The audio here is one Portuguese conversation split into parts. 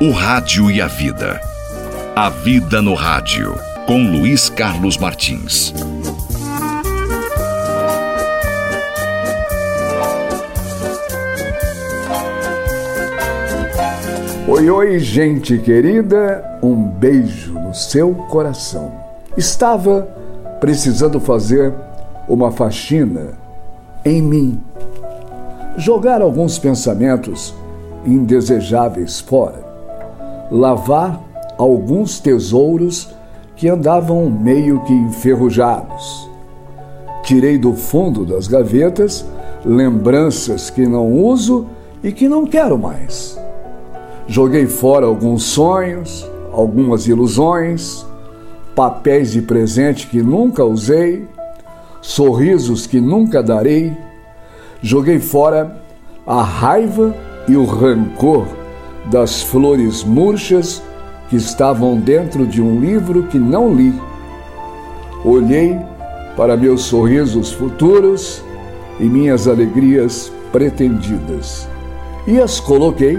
O Rádio e a Vida. A Vida no Rádio, com Luiz Carlos Martins. Oi, oi, gente querida, um beijo no seu coração. Estava precisando fazer uma faxina em mim, jogar alguns pensamentos indesejáveis fora lavar alguns tesouros que andavam meio que enferrujados. Tirei do fundo das gavetas lembranças que não uso e que não quero mais. Joguei fora alguns sonhos, algumas ilusões, papéis de presente que nunca usei, sorrisos que nunca darei. Joguei fora a raiva e o rancor das flores murchas que estavam dentro de um livro que não li. Olhei para meus sorrisos futuros e minhas alegrias pretendidas e as coloquei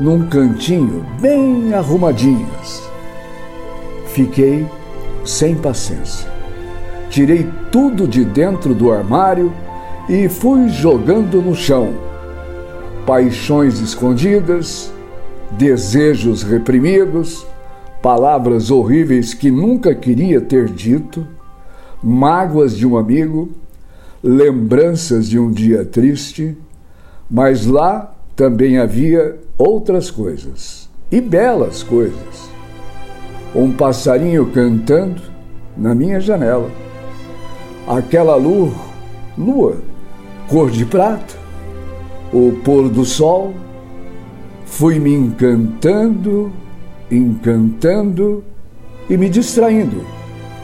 num cantinho bem arrumadinhas. Fiquei sem paciência. Tirei tudo de dentro do armário e fui jogando no chão. Paixões escondidas, desejos reprimidos, palavras horríveis que nunca queria ter dito, mágoas de um amigo, lembranças de um dia triste, mas lá também havia outras coisas e belas coisas. Um passarinho cantando na minha janela. Aquela lua, lua, cor de prata, o pôr do sol fui me encantando, encantando e me distraindo,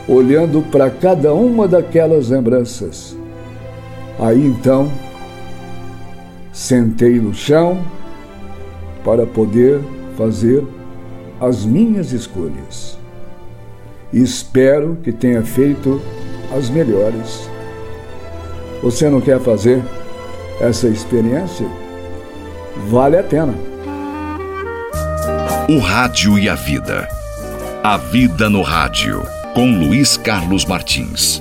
olhando para cada uma daquelas lembranças. Aí então, sentei no chão para poder fazer as minhas escolhas. espero que tenha feito as melhores. Você não quer fazer essa experiência? Vale a pena. O Rádio e a Vida. A Vida no Rádio, com Luiz Carlos Martins.